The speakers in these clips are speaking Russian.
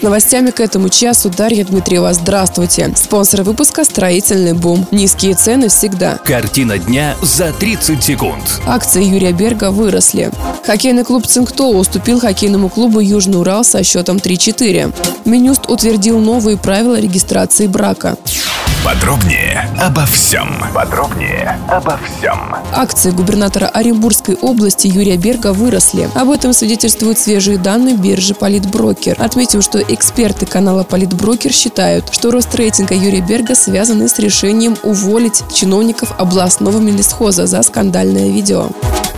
С новостями к этому часу Дарья Дмитриева. Здравствуйте. Спонсор выпуска «Строительный бум». Низкие цены всегда. Картина дня за 30 секунд. Акции Юрия Берга выросли. Хоккейный клуб «Цингтоу» уступил хоккейному клубу «Южный Урал» со счетом 3-4. Минюст утвердил новые правила регистрации брака. Подробнее обо всем. Подробнее обо всем. Акции губернатора Оренбургской области Юрия Берга выросли. Об этом свидетельствуют свежие данные биржи Политброкер. Отметим, что эксперты канала Политброкер считают, что рост рейтинга Юрия Берга связан с решением уволить чиновников областного милисхоза за скандальное видео.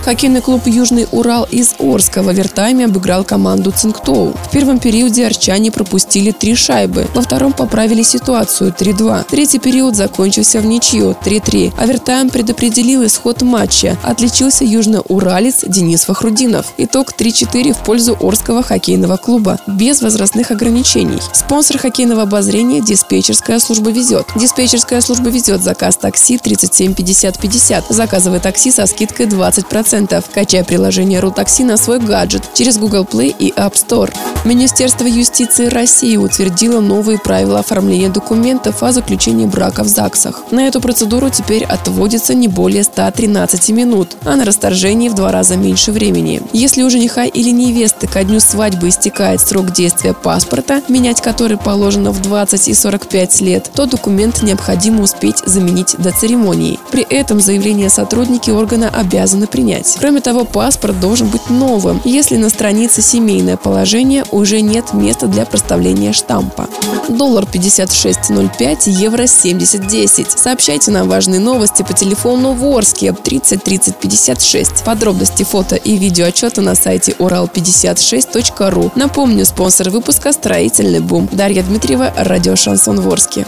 Хоккейный клуб «Южный Урал» из Орска в овертайме обыграл команду «Цингтоу». В первом периоде арчане пропустили три шайбы, во втором поправили ситуацию 3-2. Третий период закончился в ничью 3-3. Овертайм предопределил исход матча. Отличился южноуралец Денис Фахрудинов. Итог 3-4 в пользу Орского хоккейного клуба, без возрастных ограничений. Спонсор хоккейного обозрения «Диспетчерская служба везет». Диспетчерская служба везет заказ такси 37 50 50. Заказывай такси со скидкой 20%. 10%. Качай приложение «Рутакси» на свой гаджет через Google Play и App Store. Министерство юстиции России утвердило новые правила оформления документов о заключении брака в ЗАГСах. На эту процедуру теперь отводится не более 113 минут, а на расторжении в два раза меньше времени. Если у жениха или невесты ко дню свадьбы истекает срок действия паспорта, менять который положено в 20 и 45 лет, то документ необходимо успеть заменить до церемонии. При этом заявление сотрудники органа обязаны принять. Кроме того, паспорт должен быть новым, если на странице «Семейное положение» уже нет места для проставления штампа. Доллар 56.05, евро 70.10. Сообщайте нам важные новости по телефону Ворске 30 30 56. Подробности фото и видео отчета на сайте урал56.ру. Напомню, спонсор выпуска «Строительный бум». Дарья Дмитриева, радио «Шансон Ворске».